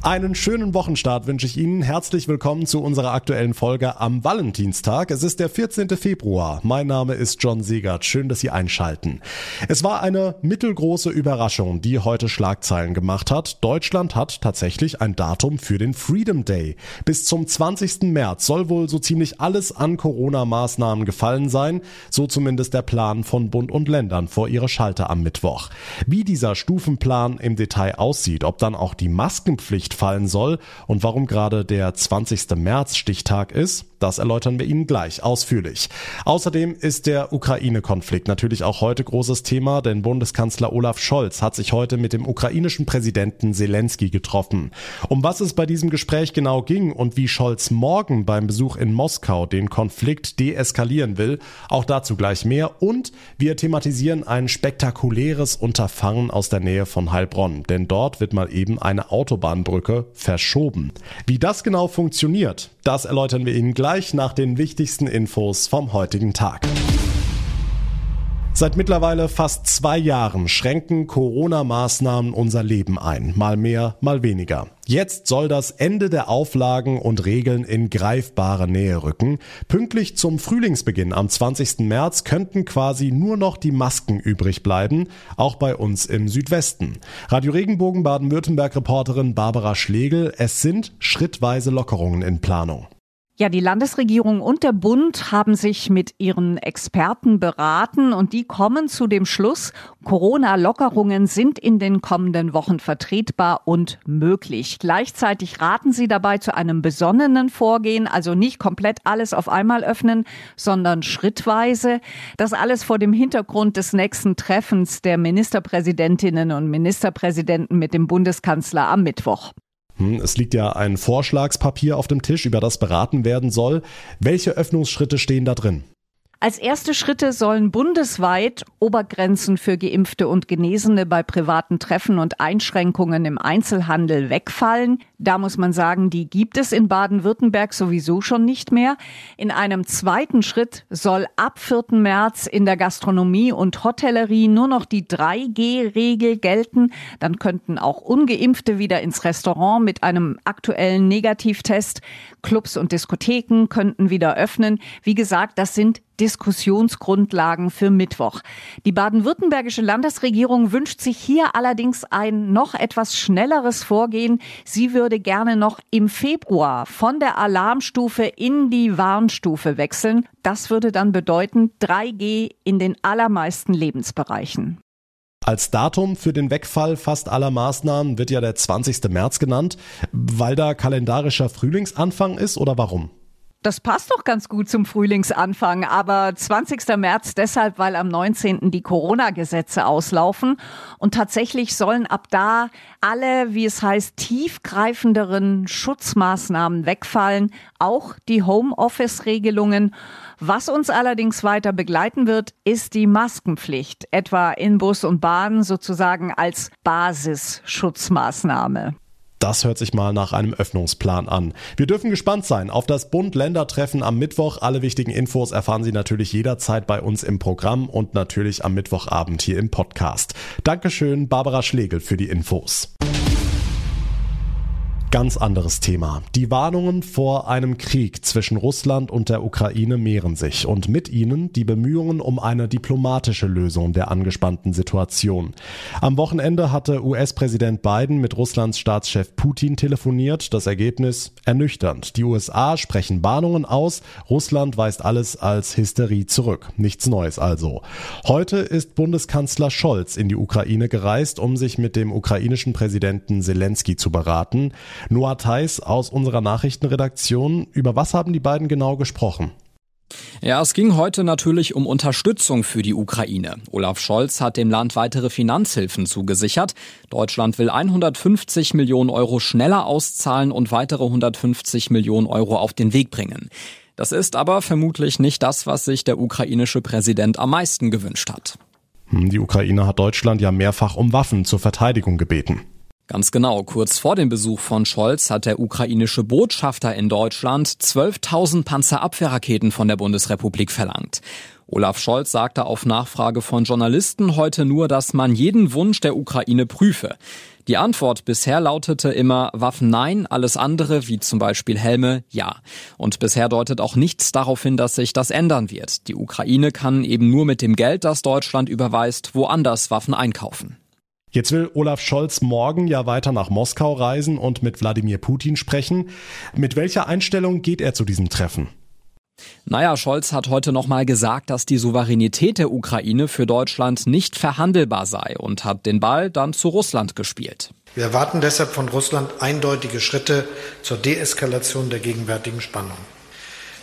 Einen schönen Wochenstart wünsche ich Ihnen. Herzlich willkommen zu unserer aktuellen Folge am Valentinstag. Es ist der 14. Februar. Mein Name ist John Segert. Schön, dass Sie einschalten. Es war eine mittelgroße Überraschung, die heute Schlagzeilen gemacht hat. Deutschland hat tatsächlich ein Datum für den Freedom Day. Bis zum 20. März soll wohl so ziemlich alles an Corona-Maßnahmen gefallen sein. So zumindest der Plan von Bund und Ländern vor ihre Schalter am Mittwoch. Wie dieser Stufenplan im Detail aussieht, ob dann auch die Maskenpflicht nicht fallen soll und warum gerade der 20. März Stichtag ist, das erläutern wir Ihnen gleich ausführlich. Außerdem ist der Ukraine-Konflikt natürlich auch heute großes Thema, denn Bundeskanzler Olaf Scholz hat sich heute mit dem ukrainischen Präsidenten Zelensky getroffen. Um was es bei diesem Gespräch genau ging und wie Scholz morgen beim Besuch in Moskau den Konflikt deeskalieren will, auch dazu gleich mehr und wir thematisieren ein spektakuläres Unterfangen aus der Nähe von Heilbronn, denn dort wird mal eben eine Autobahnbrücke verschoben. Wie das genau funktioniert, das erläutern wir Ihnen gleich nach den wichtigsten Infos vom heutigen Tag. Seit mittlerweile fast zwei Jahren schränken Corona-Maßnahmen unser Leben ein. Mal mehr, mal weniger. Jetzt soll das Ende der Auflagen und Regeln in greifbare Nähe rücken. Pünktlich zum Frühlingsbeginn am 20. März könnten quasi nur noch die Masken übrig bleiben, auch bei uns im Südwesten. Radio Regenbogen Baden-Württemberg-Reporterin Barbara Schlegel, es sind schrittweise Lockerungen in Planung. Ja, die Landesregierung und der Bund haben sich mit ihren Experten beraten und die kommen zu dem Schluss, Corona-Lockerungen sind in den kommenden Wochen vertretbar und möglich. Gleichzeitig raten sie dabei zu einem besonnenen Vorgehen, also nicht komplett alles auf einmal öffnen, sondern schrittweise. Das alles vor dem Hintergrund des nächsten Treffens der Ministerpräsidentinnen und Ministerpräsidenten mit dem Bundeskanzler am Mittwoch. Hm, es liegt ja ein Vorschlagspapier auf dem Tisch, über das beraten werden soll. Welche Öffnungsschritte stehen da drin? Als erste Schritte sollen bundesweit Obergrenzen für Geimpfte und Genesene bei privaten Treffen und Einschränkungen im Einzelhandel wegfallen. Da muss man sagen, die gibt es in Baden-Württemberg sowieso schon nicht mehr. In einem zweiten Schritt soll ab 4. März in der Gastronomie und Hotellerie nur noch die 3G-Regel gelten. Dann könnten auch ungeimpfte wieder ins Restaurant mit einem aktuellen Negativtest. Clubs und Diskotheken könnten wieder öffnen. Wie gesagt, das sind Diskussionsgrundlagen für Mittwoch. Die baden-württembergische Landesregierung wünscht sich hier allerdings ein noch etwas schnelleres Vorgehen. Sie würde gerne noch im Februar von der Alarmstufe in die Warnstufe wechseln. Das würde dann bedeuten 3G in den allermeisten Lebensbereichen. Als Datum für den Wegfall fast aller Maßnahmen wird ja der 20. März genannt, weil da kalendarischer Frühlingsanfang ist oder warum? Das passt doch ganz gut zum Frühlingsanfang, aber 20. März deshalb, weil am 19. die Corona-Gesetze auslaufen und tatsächlich sollen ab da alle, wie es heißt, tiefgreifenderen Schutzmaßnahmen wegfallen, auch die Homeoffice-Regelungen. Was uns allerdings weiter begleiten wird, ist die Maskenpflicht, etwa in Bus und Bahn sozusagen als Basisschutzmaßnahme. Das hört sich mal nach einem Öffnungsplan an. Wir dürfen gespannt sein auf das Bund-Länder-Treffen am Mittwoch. Alle wichtigen Infos erfahren Sie natürlich jederzeit bei uns im Programm und natürlich am Mittwochabend hier im Podcast. Dankeschön, Barbara Schlegel, für die Infos. Ganz anderes Thema. Die Warnungen vor einem Krieg zwischen Russland und der Ukraine mehren sich und mit ihnen die Bemühungen um eine diplomatische Lösung der angespannten Situation. Am Wochenende hatte US-Präsident Biden mit Russlands Staatschef Putin telefoniert. Das Ergebnis ernüchternd. Die USA sprechen Warnungen aus, Russland weist alles als Hysterie zurück. Nichts Neues also. Heute ist Bundeskanzler Scholz in die Ukraine gereist, um sich mit dem ukrainischen Präsidenten Zelensky zu beraten. Noah Theis aus unserer Nachrichtenredaktion. Über was haben die beiden genau gesprochen? Ja, es ging heute natürlich um Unterstützung für die Ukraine. Olaf Scholz hat dem Land weitere Finanzhilfen zugesichert. Deutschland will 150 Millionen Euro schneller auszahlen und weitere 150 Millionen Euro auf den Weg bringen. Das ist aber vermutlich nicht das, was sich der ukrainische Präsident am meisten gewünscht hat. Hm, die Ukraine hat Deutschland ja mehrfach um Waffen zur Verteidigung gebeten. Ganz genau. Kurz vor dem Besuch von Scholz hat der ukrainische Botschafter in Deutschland 12.000 Panzerabwehrraketen von der Bundesrepublik verlangt. Olaf Scholz sagte auf Nachfrage von Journalisten heute nur, dass man jeden Wunsch der Ukraine prüfe. Die Antwort bisher lautete immer Waffen nein, alles andere, wie zum Beispiel Helme, ja. Und bisher deutet auch nichts darauf hin, dass sich das ändern wird. Die Ukraine kann eben nur mit dem Geld, das Deutschland überweist, woanders Waffen einkaufen. Jetzt will Olaf Scholz morgen ja weiter nach Moskau reisen und mit Wladimir Putin sprechen. Mit welcher Einstellung geht er zu diesem Treffen? Naja, Scholz hat heute nochmal gesagt, dass die Souveränität der Ukraine für Deutschland nicht verhandelbar sei und hat den Ball dann zu Russland gespielt. Wir erwarten deshalb von Russland eindeutige Schritte zur Deeskalation der gegenwärtigen Spannung.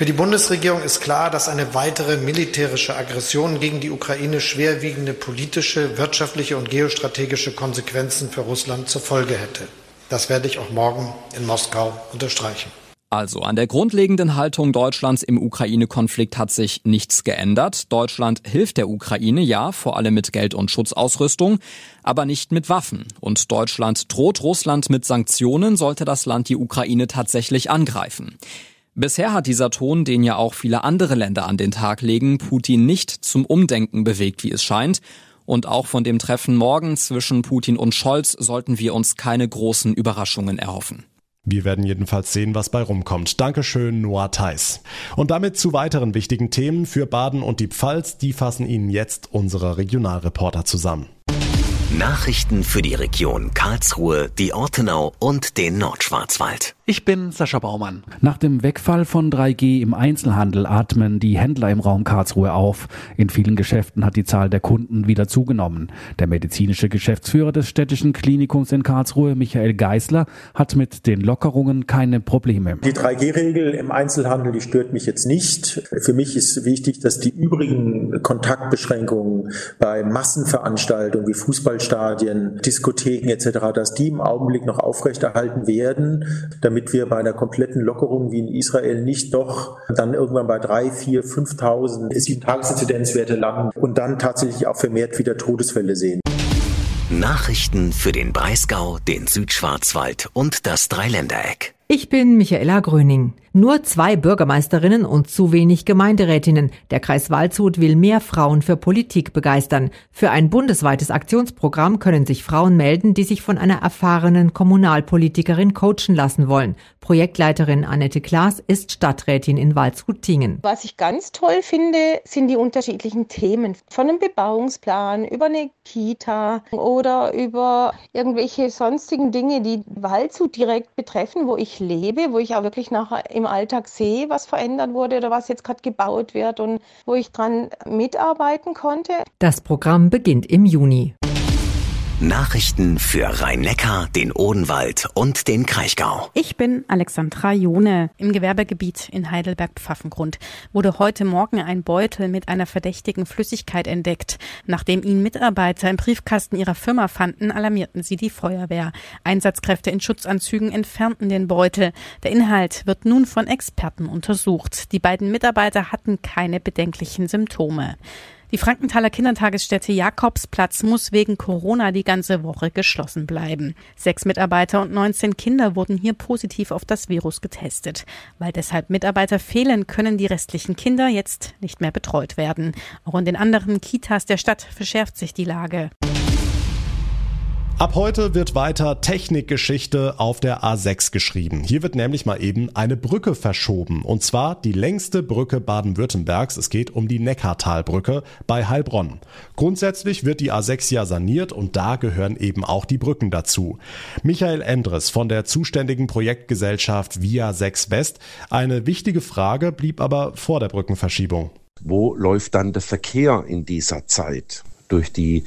Für die Bundesregierung ist klar, dass eine weitere militärische Aggression gegen die Ukraine schwerwiegende politische, wirtschaftliche und geostrategische Konsequenzen für Russland zur Folge hätte. Das werde ich auch morgen in Moskau unterstreichen. Also an der grundlegenden Haltung Deutschlands im Ukraine-Konflikt hat sich nichts geändert. Deutschland hilft der Ukraine, ja, vor allem mit Geld und Schutzausrüstung, aber nicht mit Waffen. Und Deutschland droht Russland mit Sanktionen, sollte das Land die Ukraine tatsächlich angreifen. Bisher hat dieser Ton, den ja auch viele andere Länder an den Tag legen, Putin nicht zum Umdenken bewegt, wie es scheint. Und auch von dem Treffen morgen zwischen Putin und Scholz sollten wir uns keine großen Überraschungen erhoffen. Wir werden jedenfalls sehen, was bei rumkommt. Dankeschön, Noah Theis. Und damit zu weiteren wichtigen Themen für Baden und die Pfalz. Die fassen Ihnen jetzt unsere Regionalreporter zusammen. Nachrichten für die Region Karlsruhe, die Ortenau und den Nordschwarzwald. Ich bin Sascha Baumann. Nach dem Wegfall von 3G im Einzelhandel atmen die Händler im Raum Karlsruhe auf. In vielen Geschäften hat die Zahl der Kunden wieder zugenommen. Der medizinische Geschäftsführer des städtischen Klinikums in Karlsruhe, Michael Geisler, hat mit den Lockerungen keine Probleme. Die 3G-Regel im Einzelhandel, die stört mich jetzt nicht. Für mich ist wichtig, dass die übrigen Kontaktbeschränkungen bei Massenveranstaltungen wie Fußballstadien, Diskotheken etc., dass die im Augenblick noch aufrechterhalten werden, damit wir bei einer kompletten Lockerung wie in Israel nicht doch dann irgendwann bei drei, vier, 5.000 sieben Tagesinzidenzwerte landen und dann tatsächlich auch vermehrt wieder Todesfälle sehen. Nachrichten für den Breisgau, den Südschwarzwald und das Dreiländereck. Ich bin Michaela Gröning. Nur zwei Bürgermeisterinnen und zu wenig Gemeinderätinnen. Der Kreis Waldshut will mehr Frauen für Politik begeistern. Für ein bundesweites Aktionsprogramm können sich Frauen melden, die sich von einer erfahrenen Kommunalpolitikerin coachen lassen wollen. Projektleiterin Annette Klaas ist Stadträtin in Waldshut-Tingen. Was ich ganz toll finde, sind die unterschiedlichen Themen. Von einem Bebauungsplan über eine Kita oder über irgendwelche sonstigen Dinge, die Waldshut direkt betreffen, wo ich lebe, wo ich auch wirklich nachher im Alltag sehe, was verändert wurde oder was jetzt gerade gebaut wird und wo ich dran mitarbeiten konnte. Das Programm beginnt im Juni. Nachrichten für Rhein-Neckar, den Odenwald und den Kraichgau. Ich bin Alexandra Jone. Im Gewerbegebiet in Heidelberg-Pfaffengrund wurde heute Morgen ein Beutel mit einer verdächtigen Flüssigkeit entdeckt. Nachdem ihn Mitarbeiter im Briefkasten ihrer Firma fanden, alarmierten sie die Feuerwehr. Einsatzkräfte in Schutzanzügen entfernten den Beutel. Der Inhalt wird nun von Experten untersucht. Die beiden Mitarbeiter hatten keine bedenklichen Symptome. Die Frankenthaler Kindertagesstätte Jakobsplatz muss wegen Corona die ganze Woche geschlossen bleiben. Sechs Mitarbeiter und 19 Kinder wurden hier positiv auf das Virus getestet. Weil deshalb Mitarbeiter fehlen, können die restlichen Kinder jetzt nicht mehr betreut werden. Auch in den anderen Kitas der Stadt verschärft sich die Lage. Ab heute wird weiter Technikgeschichte auf der A6 geschrieben. Hier wird nämlich mal eben eine Brücke verschoben. Und zwar die längste Brücke Baden-Württembergs. Es geht um die Neckartalbrücke bei Heilbronn. Grundsätzlich wird die A6 ja saniert und da gehören eben auch die Brücken dazu. Michael Endres von der zuständigen Projektgesellschaft Via 6 West. Eine wichtige Frage blieb aber vor der Brückenverschiebung. Wo läuft dann der Verkehr in dieser Zeit? Durch die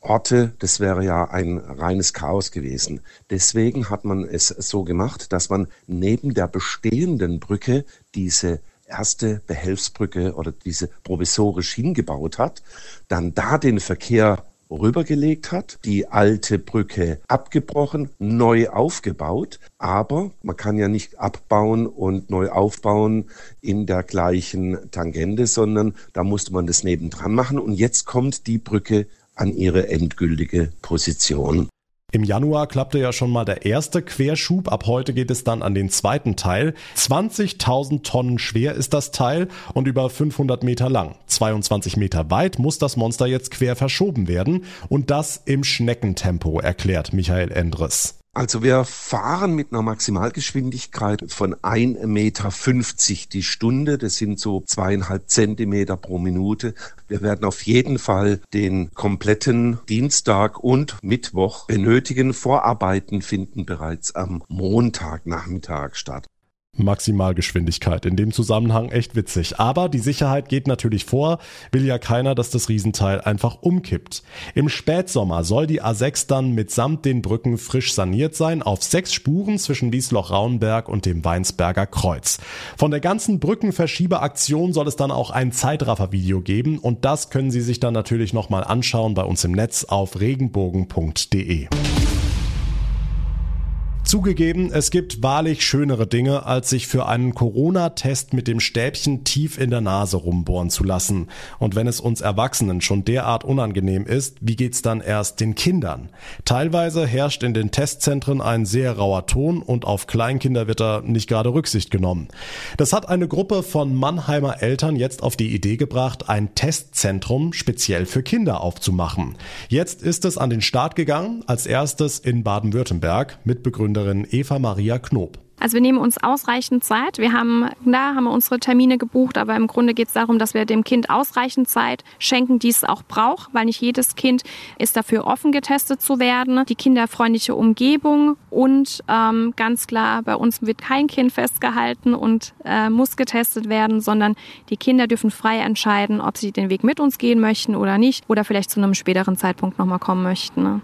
Orte, das wäre ja ein reines Chaos gewesen. Deswegen hat man es so gemacht, dass man neben der bestehenden Brücke diese erste Behelfsbrücke oder diese provisorisch hingebaut hat, dann da den Verkehr rübergelegt hat, die alte Brücke abgebrochen, neu aufgebaut. Aber man kann ja nicht abbauen und neu aufbauen in der gleichen Tangente, sondern da musste man das nebendran machen. Und jetzt kommt die Brücke an ihre endgültige Position. Im Januar klappte ja schon mal der erste Querschub. Ab heute geht es dann an den zweiten Teil. 20.000 Tonnen schwer ist das Teil und über 500 Meter lang. 22 Meter weit muss das Monster jetzt quer verschoben werden und das im Schneckentempo, erklärt Michael Endres. Also wir fahren mit einer Maximalgeschwindigkeit von 1,50 Meter die Stunde. Das sind so zweieinhalb Zentimeter pro Minute. Wir werden auf jeden Fall den kompletten Dienstag und Mittwoch benötigen. Vorarbeiten finden bereits am Montagnachmittag statt. Maximalgeschwindigkeit. In dem Zusammenhang echt witzig. Aber die Sicherheit geht natürlich vor, will ja keiner, dass das Riesenteil einfach umkippt. Im Spätsommer soll die A6 dann mitsamt den Brücken frisch saniert sein, auf sechs Spuren zwischen Wiesloch-Rauenberg und dem Weinsberger Kreuz. Von der ganzen Brückenverschiebeaktion soll es dann auch ein Zeitraffer-Video geben und das können Sie sich dann natürlich nochmal anschauen bei uns im Netz auf regenbogen.de. Zugegeben, es gibt wahrlich schönere Dinge, als sich für einen Corona-Test mit dem Stäbchen tief in der Nase rumbohren zu lassen. Und wenn es uns Erwachsenen schon derart unangenehm ist, wie geht's dann erst den Kindern? Teilweise herrscht in den Testzentren ein sehr rauer Ton und auf Kleinkinder wird da nicht gerade Rücksicht genommen. Das hat eine Gruppe von Mannheimer Eltern jetzt auf die Idee gebracht, ein Testzentrum speziell für Kinder aufzumachen. Jetzt ist es an den Start gegangen, als erstes in Baden-Württemberg mit Begründung Gründerin Eva Maria Knob. Also wir nehmen uns ausreichend Zeit. Wir haben, da haben wir unsere Termine gebucht, aber im Grunde geht es darum, dass wir dem Kind ausreichend Zeit schenken, die es auch braucht, weil nicht jedes Kind ist dafür offen getestet zu werden. Die kinderfreundliche Umgebung und ähm, ganz klar, bei uns wird kein Kind festgehalten und äh, muss getestet werden, sondern die Kinder dürfen frei entscheiden, ob sie den Weg mit uns gehen möchten oder nicht oder vielleicht zu einem späteren Zeitpunkt nochmal kommen möchten. Ne?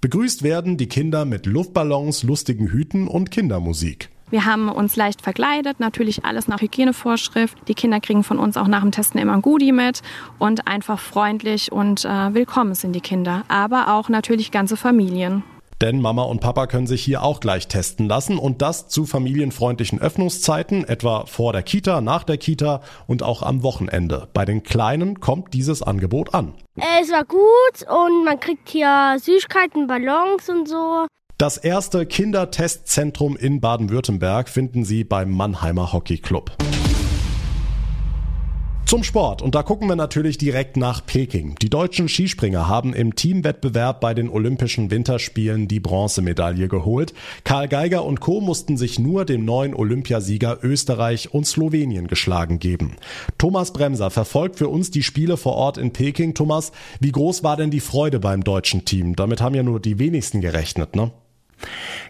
Begrüßt werden die Kinder mit Luftballons, lustigen Hüten und Kindermusik. Wir haben uns leicht verkleidet, natürlich alles nach Hygienevorschrift. Die Kinder kriegen von uns auch nach dem Testen immer ein Goodie mit und einfach freundlich und äh, willkommen sind die Kinder, aber auch natürlich ganze Familien. Denn Mama und Papa können sich hier auch gleich testen lassen und das zu familienfreundlichen Öffnungszeiten, etwa vor der Kita, nach der Kita und auch am Wochenende. Bei den Kleinen kommt dieses Angebot an. Es war gut und man kriegt hier Süßigkeiten, Ballons und so. Das erste Kindertestzentrum in Baden-Württemberg finden Sie beim Mannheimer Hockey Club. Zum Sport. Und da gucken wir natürlich direkt nach Peking. Die deutschen Skispringer haben im Teamwettbewerb bei den Olympischen Winterspielen die Bronzemedaille geholt. Karl Geiger und Co. mussten sich nur dem neuen Olympiasieger Österreich und Slowenien geschlagen geben. Thomas Bremser verfolgt für uns die Spiele vor Ort in Peking. Thomas, wie groß war denn die Freude beim deutschen Team? Damit haben ja nur die wenigsten gerechnet, ne?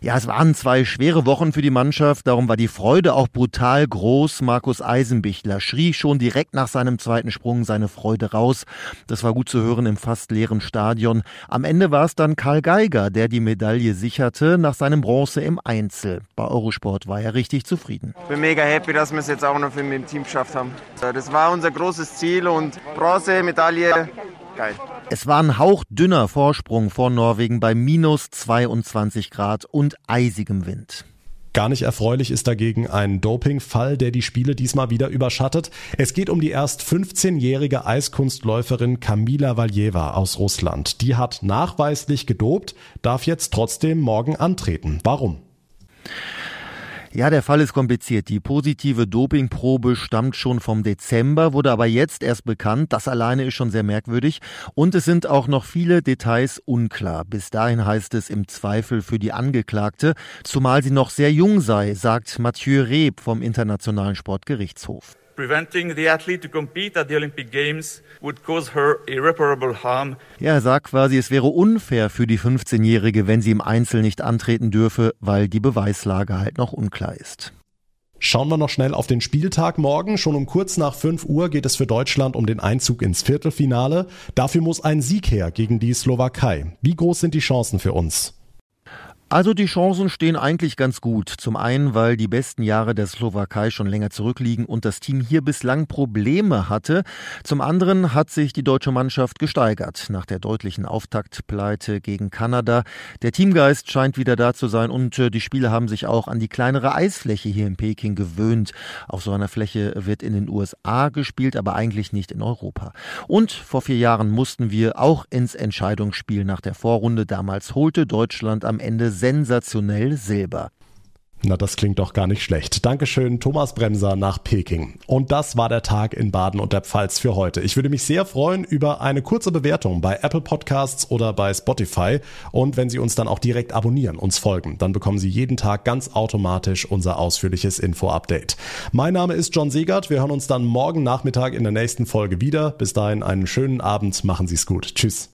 Ja, es waren zwei schwere Wochen für die Mannschaft, darum war die Freude auch brutal groß. Markus Eisenbichler schrie schon direkt nach seinem zweiten Sprung seine Freude raus. Das war gut zu hören im fast leeren Stadion. Am Ende war es dann Karl Geiger, der die Medaille sicherte nach seinem Bronze im Einzel. Bei Eurosport war er richtig zufrieden. Ich bin mega happy, dass wir es jetzt auch noch mit dem Team geschafft haben. Das war unser großes Ziel und Bronze, Medaille, geil. Es war ein hauchdünner Vorsprung vor Norwegen bei minus 22 Grad und eisigem Wind. Gar nicht erfreulich ist dagegen ein Dopingfall, der die Spiele diesmal wieder überschattet. Es geht um die erst 15-jährige Eiskunstläuferin Kamila Valjeva aus Russland. Die hat nachweislich gedopt, darf jetzt trotzdem morgen antreten. Warum? Ja, der Fall ist kompliziert. Die positive Dopingprobe stammt schon vom Dezember, wurde aber jetzt erst bekannt. Das alleine ist schon sehr merkwürdig. Und es sind auch noch viele Details unklar. Bis dahin heißt es im Zweifel für die Angeklagte, zumal sie noch sehr jung sei, sagt Mathieu Reb vom Internationalen Sportgerichtshof. Preventing the athlete to compete at the Olympic Games would cause her irreparable harm. Ja, er sagt quasi, es wäre unfair für die 15-Jährige, wenn sie im Einzel nicht antreten dürfe, weil die Beweislage halt noch unklar ist. Schauen wir noch schnell auf den Spieltag morgen. Schon um kurz nach 5 Uhr geht es für Deutschland um den Einzug ins Viertelfinale. Dafür muss ein Sieg her gegen die Slowakei. Wie groß sind die Chancen für uns? Also die Chancen stehen eigentlich ganz gut. Zum einen, weil die besten Jahre der Slowakei schon länger zurückliegen und das Team hier bislang Probleme hatte. Zum anderen hat sich die deutsche Mannschaft gesteigert nach der deutlichen Auftaktpleite gegen Kanada. Der Teamgeist scheint wieder da zu sein und äh, die Spieler haben sich auch an die kleinere Eisfläche hier in Peking gewöhnt. Auf so einer Fläche wird in den USA gespielt, aber eigentlich nicht in Europa. Und vor vier Jahren mussten wir auch ins Entscheidungsspiel nach der Vorrunde. Damals holte Deutschland am Ende sensationell Silber. Na, das klingt doch gar nicht schlecht. Dankeschön, Thomas Bremser nach Peking. Und das war der Tag in Baden und der Pfalz für heute. Ich würde mich sehr freuen über eine kurze Bewertung bei Apple Podcasts oder bei Spotify. Und wenn Sie uns dann auch direkt abonnieren, uns folgen, dann bekommen Sie jeden Tag ganz automatisch unser ausführliches Info-Update. Mein Name ist John Segert. Wir hören uns dann morgen Nachmittag in der nächsten Folge wieder. Bis dahin einen schönen Abend. Machen Sie es gut. Tschüss.